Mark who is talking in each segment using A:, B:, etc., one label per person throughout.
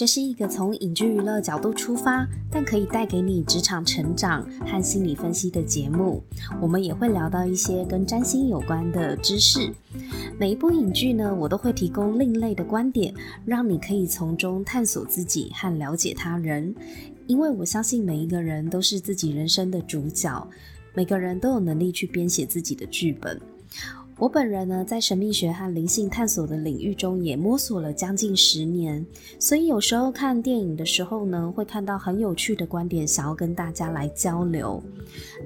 A: 这是一个从影剧娱乐角度出发，但可以带给你职场成长和心理分析的节目。我们也会聊到一些跟占星有关的知识。每一部影剧呢，我都会提供另类的观点，让你可以从中探索自己和了解他人。因为我相信每一个人都是自己人生的主角，每个人都有能力去编写自己的剧本。我本人呢，在神秘学和灵性探索的领域中也摸索了将近十年，所以有时候看电影的时候呢，会看到很有趣的观点，想要跟大家来交流。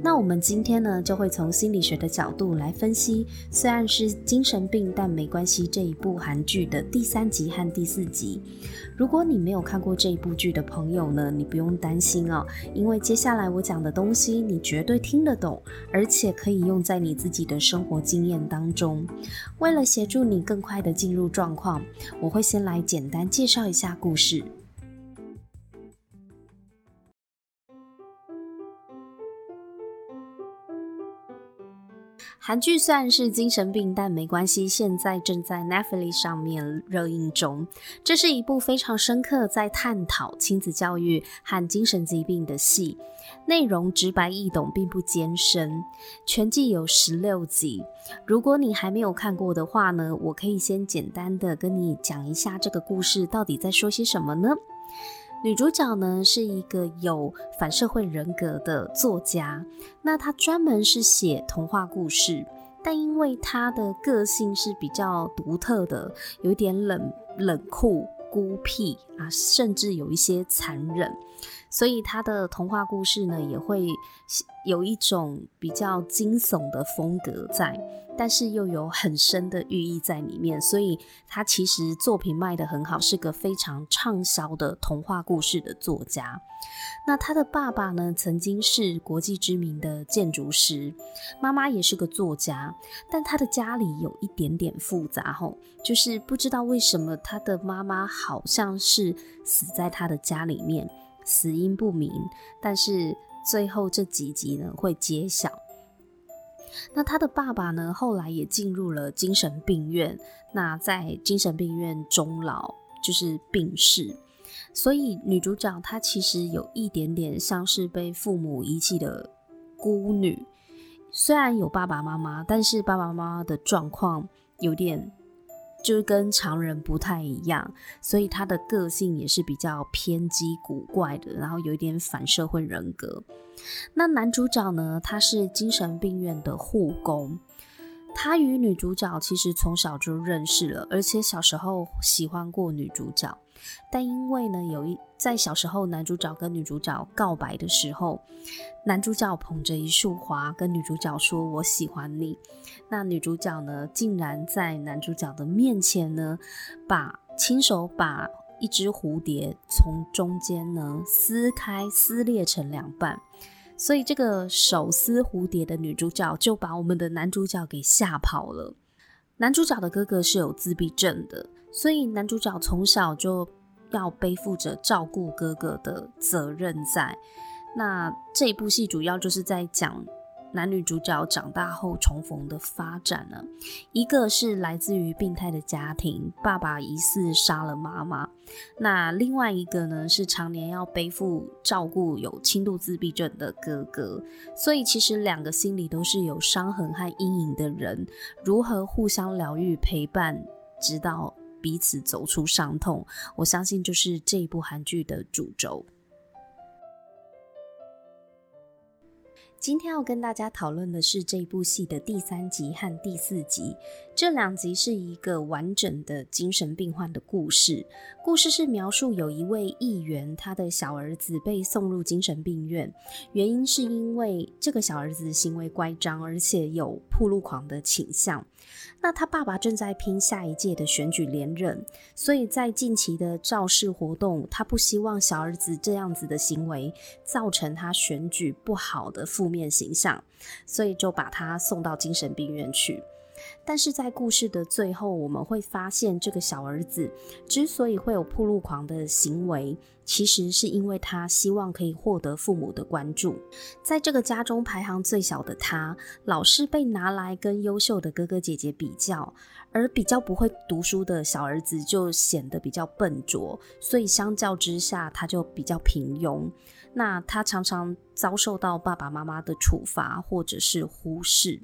A: 那我们今天呢，就会从心理学的角度来分析，虽然是精神病，但没关系这一部韩剧的第三集和第四集。如果你没有看过这一部剧的朋友呢，你不用担心哦，因为接下来我讲的东西你绝对听得懂，而且可以用在你自己的生活经验当中。为了协助你更快的进入状况，我会先来简单介绍一下故事。韩剧虽然是精神病，但没关系。现在正在 Netflix 上面热映中。这是一部非常深刻在探讨亲子教育和精神疾病的戏，内容直白易懂，并不艰深。全季有十六集。如果你还没有看过的话呢，我可以先简单的跟你讲一下这个故事到底在说些什么呢？女主角呢是一个有反社会人格的作家，那她专门是写童话故事，但因为她的个性是比较独特的，有点冷冷酷、孤僻啊，甚至有一些残忍，所以她的童话故事呢也会有一种比较惊悚的风格在。但是又有很深的寓意在里面，所以他其实作品卖得很好，是个非常畅销的童话故事的作家。那他的爸爸呢，曾经是国际知名的建筑师，妈妈也是个作家，但他的家里有一点点复杂吼，就是不知道为什么他的妈妈好像是死在他的家里面，死因不明，但是最后这几集呢会揭晓。那他的爸爸呢，后来也进入了精神病院。那在精神病院终老，就是病逝。所以女主角她其实有一点点像是被父母遗弃的孤女。虽然有爸爸妈妈，但是爸爸妈妈的状况有点。就是跟常人不太一样，所以他的个性也是比较偏激古怪的，然后有一点反社会人格。那男主角呢，他是精神病院的护工。他与女主角其实从小就认识了，而且小时候喜欢过女主角。但因为呢，有一在小时候，男主角跟女主角告白的时候，男主角捧着一束花跟女主角说：“我喜欢你。”那女主角呢，竟然在男主角的面前呢，把亲手把一只蝴蝶从中间呢撕开，撕裂成两半。所以这个手撕蝴蝶的女主角就把我们的男主角给吓跑了。男主角的哥哥是有自闭症的，所以男主角从小就要背负着照顾哥哥的责任在。那这一部戏主要就是在讲。男女主角长大后重逢的发展呢，一个是来自于病态的家庭，爸爸疑似杀了妈妈；那另外一个呢，是常年要背负照顾有轻度自闭症的哥哥。所以其实两个心里都是有伤痕和阴影的人，如何互相疗愈、陪伴，直到彼此走出伤痛，我相信就是这一部韩剧的主轴。今天要跟大家讨论的是这部戏的第三集和第四集。这两集是一个完整的精神病患的故事。故事是描述有一位议员，他的小儿子被送入精神病院，原因是因为这个小儿子行为乖张，而且有暴露狂的倾向。那他爸爸正在拼下一届的选举连任，所以在近期的造势活动，他不希望小儿子这样子的行为造成他选举不好的负面形象，所以就把他送到精神病院去。但是在故事的最后，我们会发现这个小儿子之所以会有铺路狂的行为，其实是因为他希望可以获得父母的关注。在这个家中排行最小的他，老是被拿来跟优秀的哥哥姐姐比较，而比较不会读书的小儿子就显得比较笨拙，所以相较之下，他就比较平庸。那他常常遭受到爸爸妈妈的处罚或者是忽视。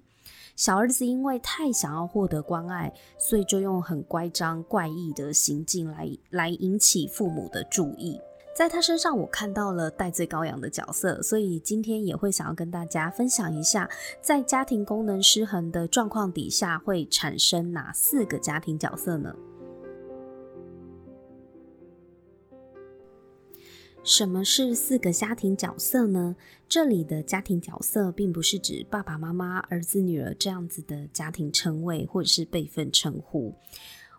A: 小儿子因为太想要获得关爱，所以就用很乖张怪异的行径来来引起父母的注意。在他身上，我看到了戴罪羔羊的角色，所以今天也会想要跟大家分享一下，在家庭功能失衡的状况底下，会产生哪四个家庭角色呢？什么是四个家庭角色呢？这里的家庭角色并不是指爸爸妈妈、儿子、女儿这样子的家庭称谓或者是辈分称呼。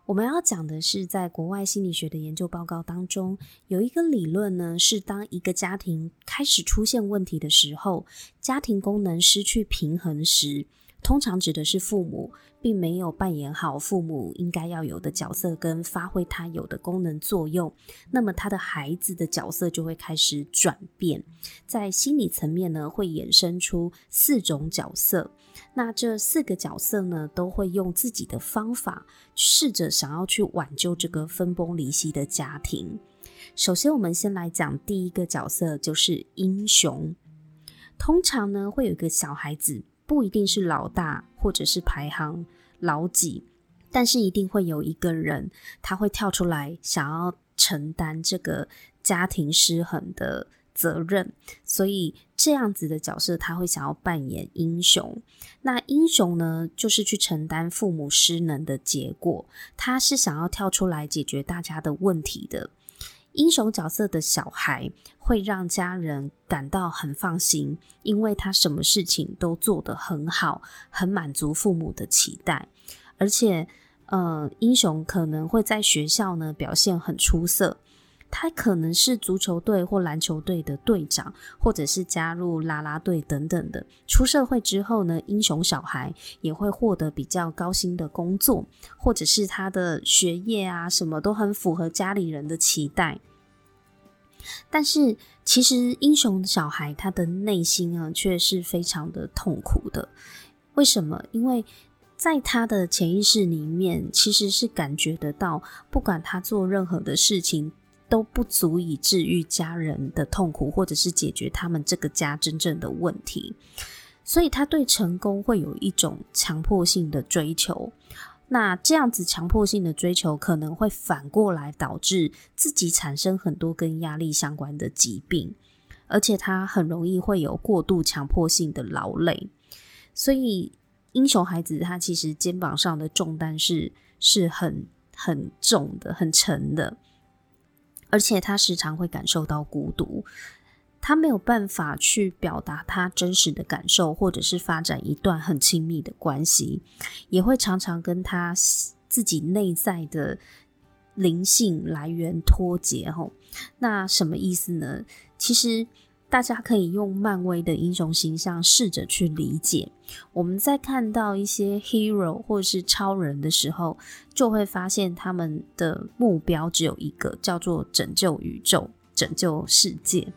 A: 我们要讲的是，在国外心理学的研究报告当中，有一个理论呢，是当一个家庭开始出现问题的时候，家庭功能失去平衡时。通常指的是父母并没有扮演好父母应该要有的角色跟发挥他有的功能作用，那么他的孩子的角色就会开始转变，在心理层面呢，会衍生出四种角色。那这四个角色呢，都会用自己的方法试着想要去挽救这个分崩离析的家庭。首先，我们先来讲第一个角色，就是英雄。通常呢，会有一个小孩子。不一定是老大，或者是排行老几，但是一定会有一个人，他会跳出来，想要承担这个家庭失衡的责任。所以这样子的角色，他会想要扮演英雄。那英雄呢，就是去承担父母失能的结果，他是想要跳出来解决大家的问题的。英雄角色的小孩会让家人感到很放心，因为他什么事情都做得很好，很满足父母的期待。而且，呃，英雄可能会在学校呢表现很出色，他可能是足球队或篮球队的队长，或者是加入啦啦队等等的。出社会之后呢，英雄小孩也会获得比较高薪的工作，或者是他的学业啊什么都很符合家里人的期待。但是，其实英雄小孩他的内心啊，却是非常的痛苦的。为什么？因为在他的潜意识里面，其实是感觉得到，不管他做任何的事情，都不足以治愈家人的痛苦，或者是解决他们这个家真正的问题。所以，他对成功会有一种强迫性的追求。那这样子强迫性的追求，可能会反过来导致自己产生很多跟压力相关的疾病，而且他很容易会有过度强迫性的劳累。所以，英雄孩子他其实肩膀上的重担是是很很重的、很沉的，而且他时常会感受到孤独。他没有办法去表达他真实的感受，或者是发展一段很亲密的关系，也会常常跟他自己内在的灵性来源脱节。吼，那什么意思呢？其实大家可以用漫威的英雄形象试着去理解。我们在看到一些 hero 或者是超人的时候，就会发现他们的目标只有一个，叫做拯救宇宙、拯救世界。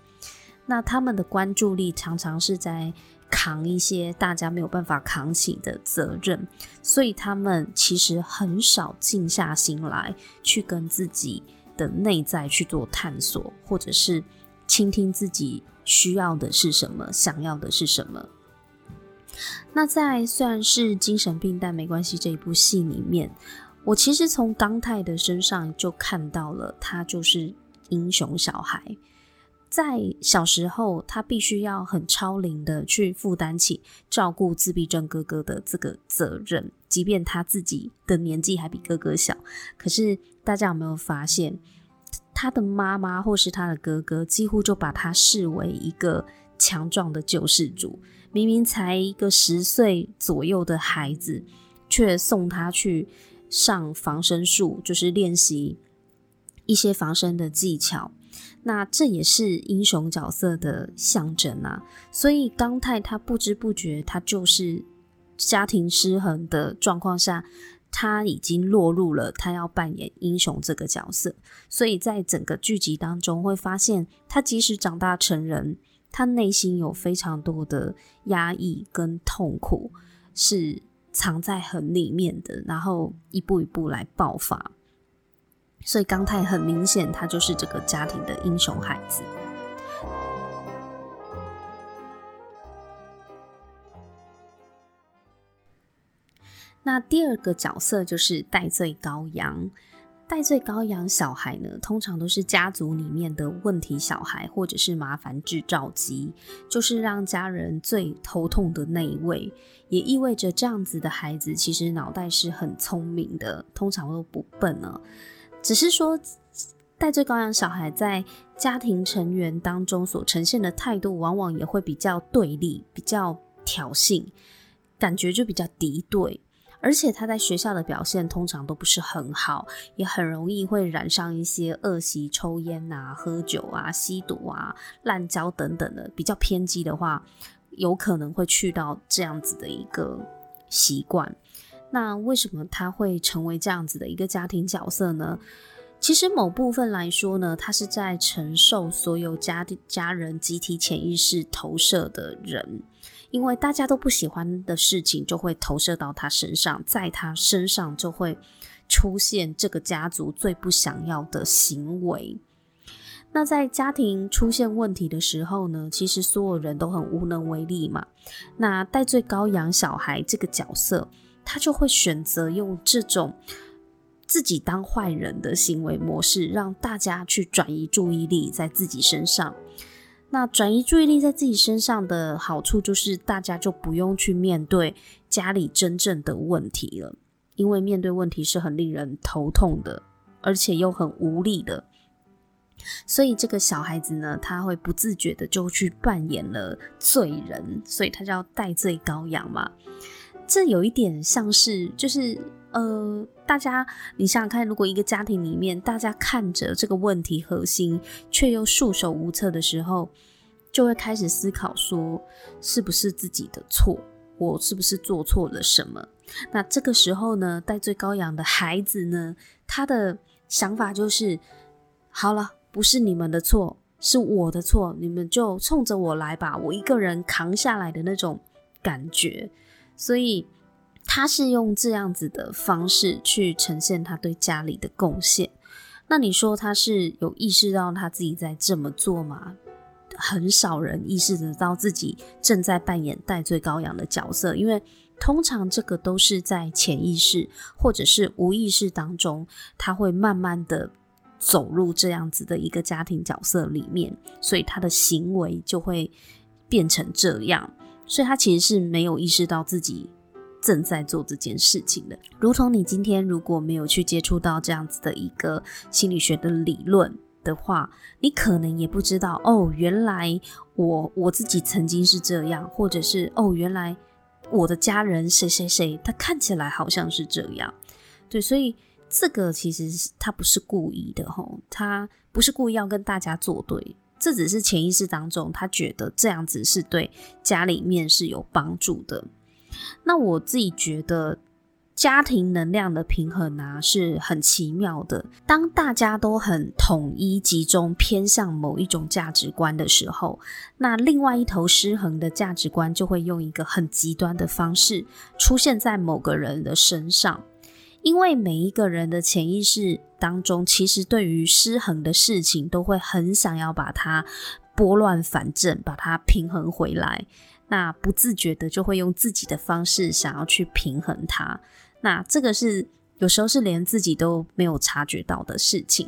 A: 那他们的关注力常常是在扛一些大家没有办法扛起的责任，所以他们其实很少静下心来去跟自己的内在去做探索，或者是倾听自己需要的是什么，想要的是什么。那在虽然是精神病，但没关系这一部戏里面，我其实从刚泰的身上就看到了，他就是英雄小孩。在小时候，他必须要很超龄的去负担起照顾自闭症哥哥的这个责任，即便他自己的年纪还比哥哥小。可是大家有没有发现，他的妈妈或是他的哥哥，几乎就把他视为一个强壮的救世主。明明才一个十岁左右的孩子，却送他去上防身术，就是练习一些防身的技巧。那这也是英雄角色的象征啊，所以刚太他不知不觉他就是家庭失衡的状况下，他已经落入了他要扮演英雄这个角色，所以在整个剧集当中会发现，他即使长大成人，他内心有非常多的压抑跟痛苦，是藏在很里面的，然后一步一步来爆发。所以刚太很明显，他就是这个家庭的英雄孩子。那第二个角色就是代罪羔羊。代罪羔羊小孩呢，通常都是家族里面的问题小孩，或者是麻烦制造机，就是让家人最头痛的那一位。也意味着这样子的孩子，其实脑袋是很聪明的，通常都不笨呢。只是说，代罪羔羊小孩在家庭成员当中所呈现的态度，往往也会比较对立，比较挑衅，感觉就比较敌对。而且他在学校的表现通常都不是很好，也很容易会染上一些恶习，抽烟啊、喝酒啊、吸毒啊、滥交等等的，比较偏激的话，有可能会去到这样子的一个习惯。那为什么他会成为这样子的一个家庭角色呢？其实某部分来说呢，他是在承受所有家家人集体潜意识投射的人。因为大家都不喜欢的事情，就会投射到他身上，在他身上就会出现这个家族最不想要的行为。那在家庭出现问题的时候呢，其实所有人都很无能为力嘛。那代罪羔羊小孩这个角色，他就会选择用这种自己当坏人的行为模式，让大家去转移注意力在自己身上。那转移注意力在自己身上的好处，就是大家就不用去面对家里真正的问题了，因为面对问题是很令人头痛的，而且又很无力的。所以这个小孩子呢，他会不自觉的就去扮演了罪人，所以他叫代罪羔羊嘛。这有一点像是，就是。呃，大家，你想想看，如果一个家庭里面，大家看着这个问题核心，却又束手无策的时候，就会开始思考说，是不是自己的错？我是不是做错了什么？那这个时候呢，戴罪羔羊的孩子呢，他的想法就是，好了，不是你们的错，是我的错，你们就冲着我来吧，我一个人扛下来的那种感觉，所以。他是用这样子的方式去呈现他对家里的贡献。那你说他是有意识到他自己在这么做吗？很少人意识得到自己正在扮演戴罪羔羊的角色，因为通常这个都是在潜意识或者是无意识当中，他会慢慢的走入这样子的一个家庭角色里面，所以他的行为就会变成这样。所以他其实是没有意识到自己。正在做这件事情的，如同你今天如果没有去接触到这样子的一个心理学的理论的话，你可能也不知道哦，原来我我自己曾经是这样，或者是哦，原来我的家人谁谁谁，他看起来好像是这样，对，所以这个其实是他不是故意的吼，他不是故意要跟大家作对，这只是潜意识当中他觉得这样子是对家里面是有帮助的。那我自己觉得，家庭能量的平衡啊是很奇妙的。当大家都很统一、集中、偏向某一种价值观的时候，那另外一头失衡的价值观就会用一个很极端的方式出现在某个人的身上。因为每一个人的潜意识当中，其实对于失衡的事情，都会很想要把它拨乱反正，把它平衡回来。那不自觉的就会用自己的方式想要去平衡它，那这个是有时候是连自己都没有察觉到的事情。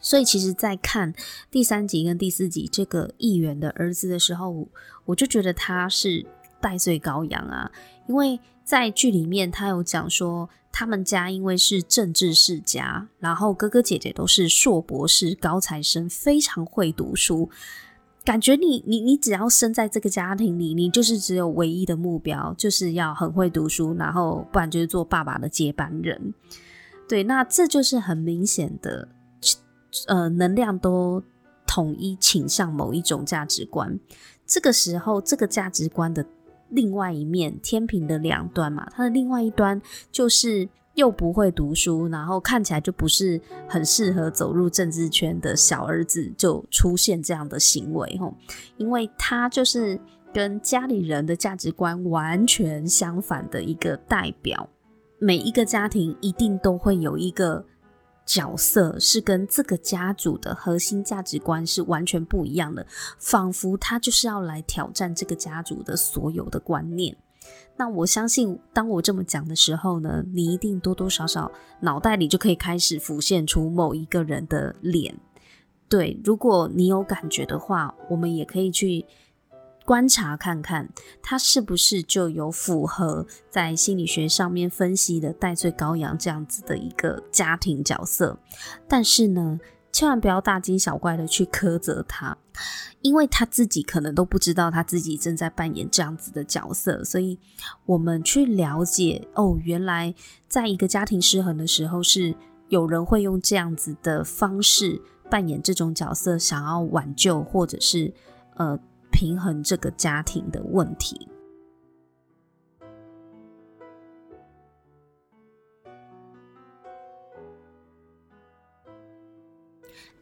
A: 所以其实，在看第三集跟第四集这个议员的儿子的时候，我就觉得他是代罪羔羊啊，因为在剧里面他有讲说，他们家因为是政治世家，然后哥哥姐姐都是硕博士高材生，非常会读书。感觉你你你只要生在这个家庭里，你就是只有唯一的目标，就是要很会读书，然后不然就是做爸爸的接班人。对，那这就是很明显的，呃，能量都统一倾向某一种价值观。这个时候，这个价值观的另外一面，天平的两端嘛，它的另外一端就是又不会读书，然后看起来就不是很适合走入政治圈的小儿子，就出现这样的行为吼，因为他就是跟家里人的价值观完全相反的一个代表。每一个家庭一定都会有一个角色是跟这个家族的核心价值观是完全不一样的，仿佛他就是要来挑战这个家族的所有的观念。那我相信，当我这么讲的时候呢，你一定多多少少脑袋里就可以开始浮现出某一个人的脸。对，如果你有感觉的话，我们也可以去。观察看看，他是不是就有符合在心理学上面分析的戴罪羔羊这样子的一个家庭角色？但是呢，千万不要大惊小怪的去苛责他，因为他自己可能都不知道他自己正在扮演这样子的角色。所以，我们去了解哦，原来在一个家庭失衡的时候，是有人会用这样子的方式扮演这种角色，想要挽救或者是呃。平衡这个家庭的问题。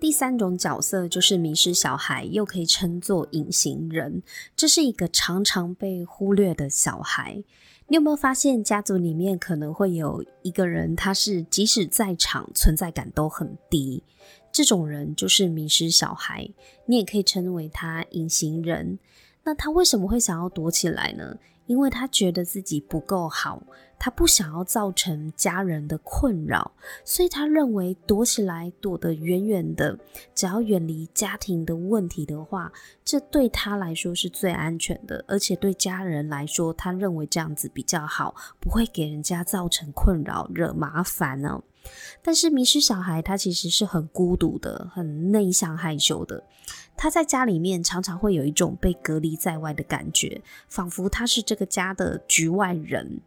A: 第三种角色就是迷失小孩，又可以称作隐形人。这是一个常常被忽略的小孩。你有没有发现，家族里面可能会有一个人，他是即使在场，存在感都很低。这种人就是迷失小孩，你也可以称为他隐形人。那他为什么会想要躲起来呢？因为他觉得自己不够好，他不想要造成家人的困扰，所以他认为躲起来，躲得远远的，只要远离家庭的问题的话，这对他来说是最安全的，而且对家人来说，他认为这样子比较好，不会给人家造成困扰、惹麻烦呢。但是迷失小孩，他其实是很孤独的，很内向害羞的。他在家里面常常会有一种被隔离在外的感觉，仿佛他是这个家的局外人。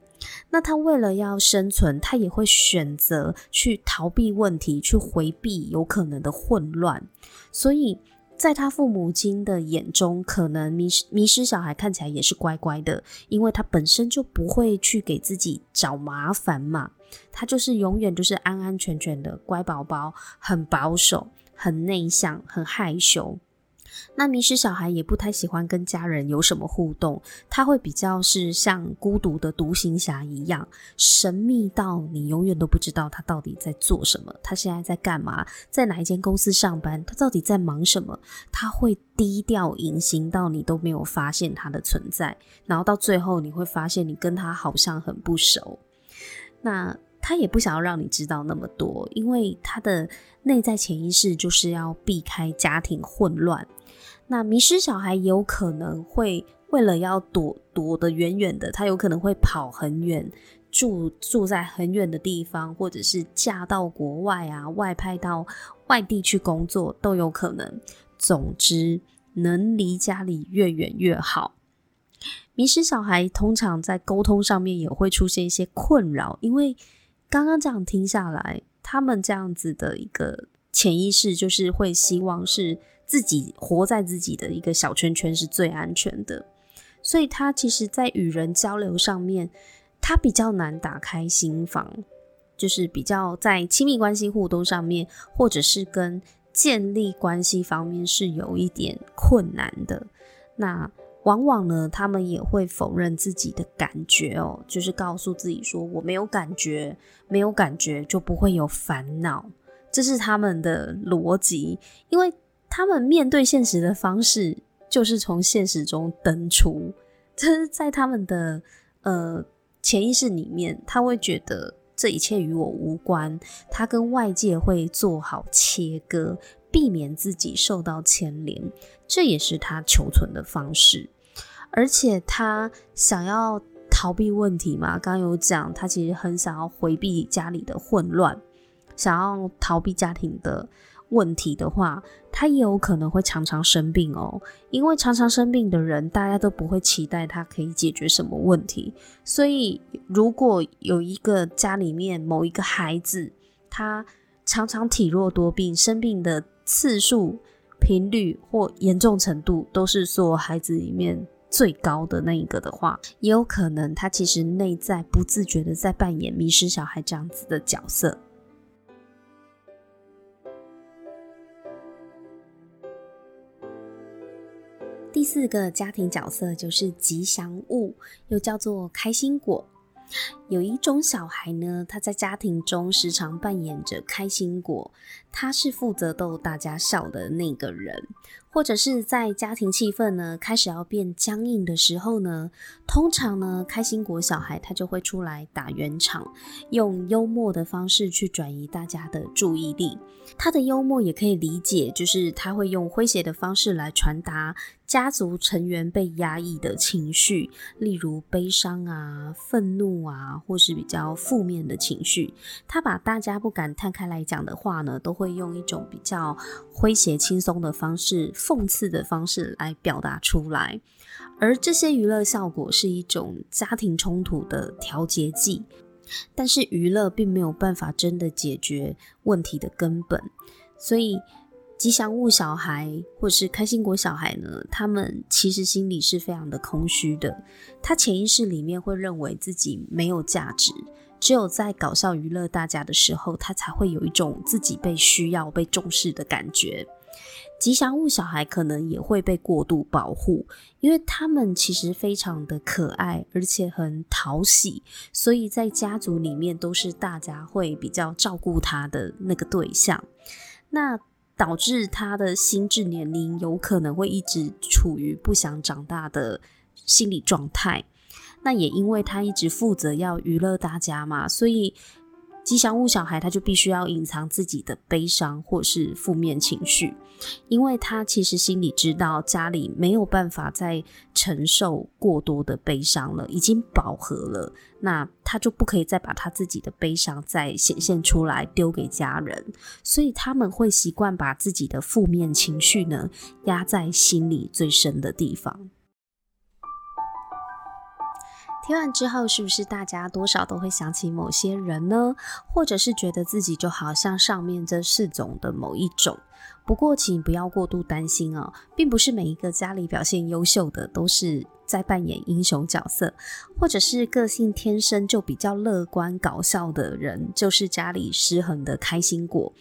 A: 那他为了要生存，他也会选择去逃避问题，去回避有可能的混乱。所以在他父母亲的眼中，可能迷失迷失小孩看起来也是乖乖的，因为他本身就不会去给自己找麻烦嘛。他就是永远就是安安全全的乖宝宝，很保守，很内向，很害羞。那迷失小孩也不太喜欢跟家人有什么互动，他会比较是像孤独的独行侠一样，神秘到你永远都不知道他到底在做什么，他现在在干嘛，在哪一间公司上班，他到底在忙什么？他会低调隐形到你都没有发现他的存在，然后到最后你会发现你跟他好像很不熟。那他也不想要让你知道那么多，因为他的内在潜意识就是要避开家庭混乱。那迷失小孩有可能会为了要躲躲得远远的，他有可能会跑很远，住住在很远的地方，或者是嫁到国外啊，外派到外地去工作都有可能。总之，能离家里越远越好。迷失小孩通常在沟通上面也会出现一些困扰，因为刚刚这样听下来，他们这样子的一个潜意识就是会希望是自己活在自己的一个小圈圈是最安全的，所以他其实在与人交流上面，他比较难打开心房，就是比较在亲密关系互动上面，或者是跟建立关系方面是有一点困难的。那往往呢，他们也会否认自己的感觉哦，就是告诉自己说我没有感觉，没有感觉就不会有烦恼，这是他们的逻辑，因为他们面对现实的方式就是从现实中登出，这是在他们的呃潜意识里面，他会觉得这一切与我无关，他跟外界会做好切割。避免自己受到牵连，这也是他求存的方式。而且他想要逃避问题嘛，刚刚有讲，他其实很想要回避家里的混乱，想要逃避家庭的问题的话，他也有可能会常常生病哦。因为常常生病的人，大家都不会期待他可以解决什么问题。所以，如果有一个家里面某一个孩子，他常常体弱多病，生病的次数、频率或严重程度，都是所有孩子里面最高的那一个的话，也有可能他其实内在不自觉的在扮演迷失小孩这样子的角色。第四个家庭角色就是吉祥物，又叫做开心果。有一种小孩呢，他在家庭中时常扮演着开心果，他是负责逗大家笑的那个人，或者是在家庭气氛呢开始要变僵硬的时候呢，通常呢开心果小孩他就会出来打圆场，用幽默的方式去转移大家的注意力。他的幽默也可以理解，就是他会用诙谐的方式来传达家族成员被压抑的情绪，例如悲伤啊、愤怒啊，或是比较负面的情绪。他把大家不敢摊开来讲的话呢，都会用一种比较诙谐、轻松的方式、讽刺的方式来表达出来。而这些娱乐效果是一种家庭冲突的调节剂，但是娱乐并没有办法真的解决问题的根本，所以。吉祥物小孩或是开心果小孩呢，他们其实心里是非常的空虚的。他潜意识里面会认为自己没有价值，只有在搞笑娱乐大家的时候，他才会有一种自己被需要、被重视的感觉。吉祥物小孩可能也会被过度保护，因为他们其实非常的可爱，而且很讨喜，所以在家族里面都是大家会比较照顾他的那个对象。那导致他的心智年龄有可能会一直处于不想长大的心理状态。那也因为他一直负责要娱乐大家嘛，所以。吉祥物小孩他就必须要隐藏自己的悲伤或是负面情绪，因为他其实心里知道家里没有办法再承受过多的悲伤了，已经饱和了，那他就不可以再把他自己的悲伤再显现出来丢给家人，所以他们会习惯把自己的负面情绪呢压在心里最深的地方。听完之后，是不是大家多少都会想起某些人呢？或者是觉得自己就好像上面这四种的某一种？不过，请不要过度担心哦，并不是每一个家里表现优秀的都是。在扮演英雄角色，或者是个性天生就比较乐观搞笑的人，就是家里失衡的开心果。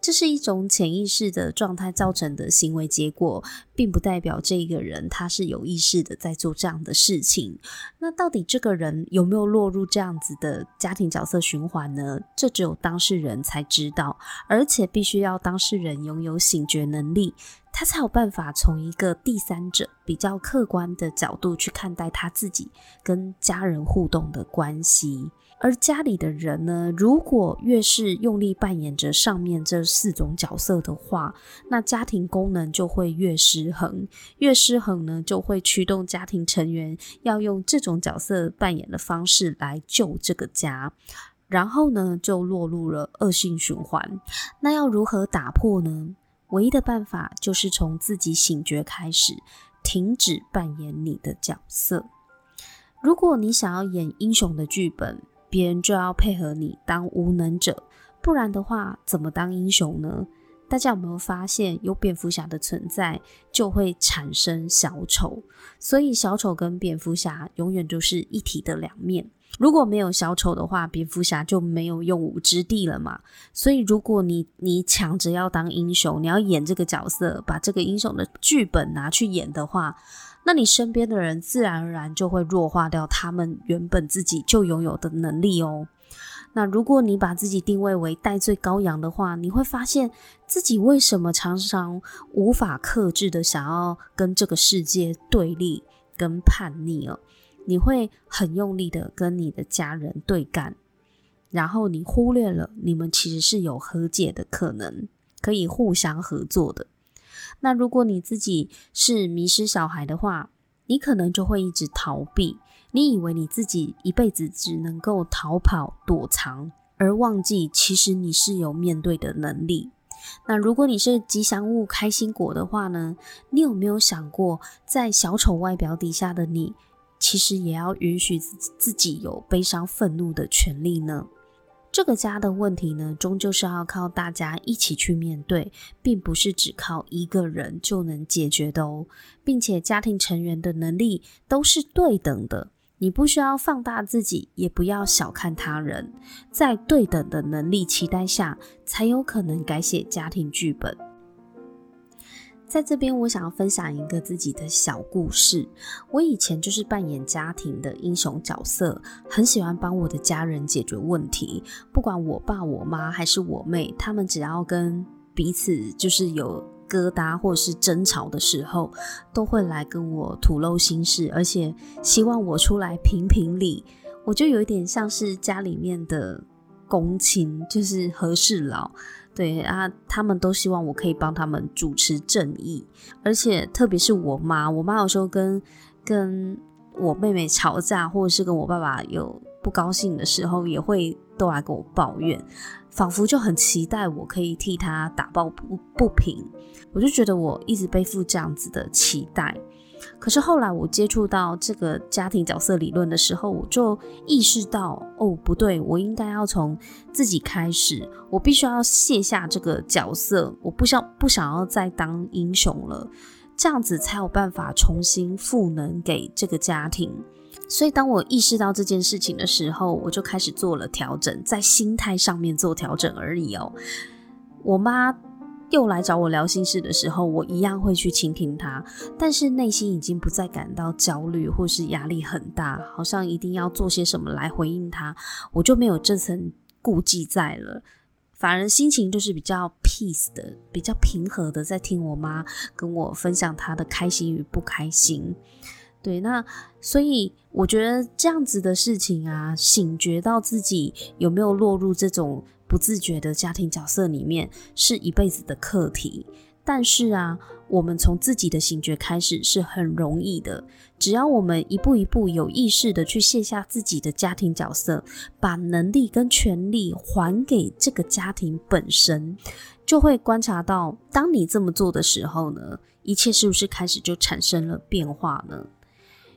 A: 这是一种潜意识的状态造成的行为结果，并不代表这个人他是有意识的在做这样的事情。那到底这个人有没有落入这样子的家庭角色循环呢？这只有当事人才知道，而且必须要当事人拥有有醒觉能力。他才有办法从一个第三者比较客观的角度去看待他自己跟家人互动的关系，而家里的人呢，如果越是用力扮演着上面这四种角色的话，那家庭功能就会越失衡，越失衡呢，就会驱动家庭成员要用这种角色扮演的方式来救这个家，然后呢，就落入了恶性循环。那要如何打破呢？唯一的办法就是从自己醒觉开始，停止扮演你的角色。如果你想要演英雄的剧本，别人就要配合你当无能者，不然的话，怎么当英雄呢？大家有没有发现，有蝙蝠侠的存在就会产生小丑，所以小丑跟蝙蝠侠永远都是一体的两面。如果没有小丑的话，蝙蝠侠就没有用武之地了嘛。所以，如果你你抢着要当英雄，你要演这个角色，把这个英雄的剧本拿去演的话，那你身边的人自然而然就会弱化掉他们原本自己就拥有的能力哦。那如果你把自己定位为戴罪羔羊的话，你会发现自己为什么常常无法克制的想要跟这个世界对立跟叛逆哦。你会很用力的跟你的家人对干，然后你忽略了你们其实是有和解的可能，可以互相合作的。那如果你自己是迷失小孩的话，你可能就会一直逃避，你以为你自己一辈子只能够逃跑躲藏，而忘记其实你是有面对的能力。那如果你是吉祥物开心果的话呢？你有没有想过，在小丑外表底下的你？其实也要允许自己有悲伤、愤怒的权利呢。这个家的问题呢，终究是要靠大家一起去面对，并不是只靠一个人就能解决的哦，并且家庭成员的能力都是对等的。你不需要放大自己，也不要小看他人，在对等的能力期待下，才有可能改写家庭剧本。在这边，我想要分享一个自己的小故事。我以前就是扮演家庭的英雄角色，很喜欢帮我的家人解决问题，不管我爸、我妈还是我妹，他们只要跟彼此就是有。疙瘩或者是争吵的时候，都会来跟我吐露心事，而且希望我出来评评理。我就有一点像是家里面的公亲，就是和事佬，对啊，他们都希望我可以帮他们主持正义。而且特别是我妈，我妈有时候跟跟我妹妹吵架，或者是跟我爸爸有不高兴的时候，也会都来跟我抱怨。仿佛就很期待我可以替他打抱不不平，我就觉得我一直背负这样子的期待。可是后来我接触到这个家庭角色理论的时候，我就意识到，哦，不对，我应该要从自己开始，我必须要卸下这个角色，我不想不想要再当英雄了，这样子才有办法重新赋能给这个家庭。所以，当我意识到这件事情的时候，我就开始做了调整，在心态上面做调整而已哦。我妈又来找我聊心事的时候，我一样会去倾听她，但是内心已经不再感到焦虑或是压力很大，好像一定要做些什么来回应她，我就没有这层顾忌在了，反而心情就是比较 peace 的，比较平和的，在听我妈跟我分享她的开心与不开心。对，那所以我觉得这样子的事情啊，醒觉到自己有没有落入这种不自觉的家庭角色里面，是一辈子的课题。但是啊，我们从自己的醒觉开始是很容易的，只要我们一步一步有意识的去卸下自己的家庭角色，把能力跟权力还给这个家庭本身，就会观察到，当你这么做的时候呢，一切是不是开始就产生了变化呢？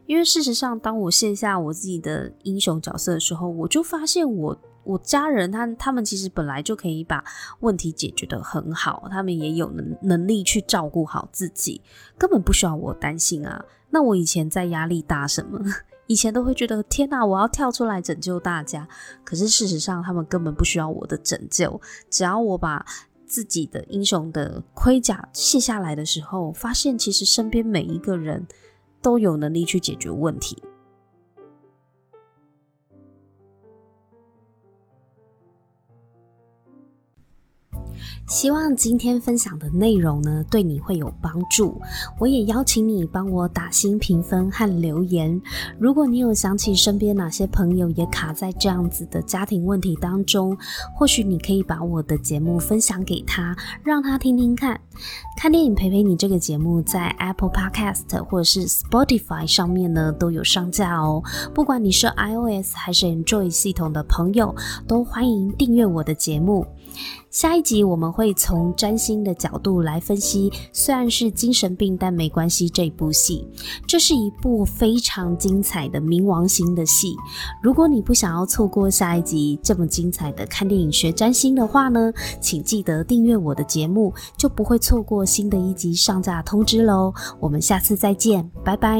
A: 因为事实上，当我卸下我自己的英雄角色的时候，我就发现我我家人他他们其实本来就可以把问题解决的很好，他们也有能能力去照顾好自己，根本不需要我担心啊。那我以前在压力大什么？以前都会觉得天哪，我要跳出来拯救大家。可是事实上，他们根本不需要我的拯救，只要我把自己的英雄的盔甲卸下来的时候，发现其实身边每一个人。都有能力去解决问题。希望今天分享的内容呢，对你会有帮助。我也邀请你帮我打新评分和留言。如果你有想起身边哪些朋友也卡在这样子的家庭问题当中，或许你可以把我的节目分享给他，让他听听看。看电影陪陪你这个节目在 Apple Podcast 或者是 Spotify 上面呢都有上架哦。不管你是 iOS 还是 Android 系统的朋友，都欢迎订阅我的节目。下一集我们会从占星的角度来分析，虽然是精神病，但没关系这部戏。这是一部非常精彩的冥王星的戏。如果你不想要错过下一集这么精彩的看电影学占星的话呢，请记得订阅我的节目，就不会错过新的一集上架通知喽。我们下次再见，拜拜。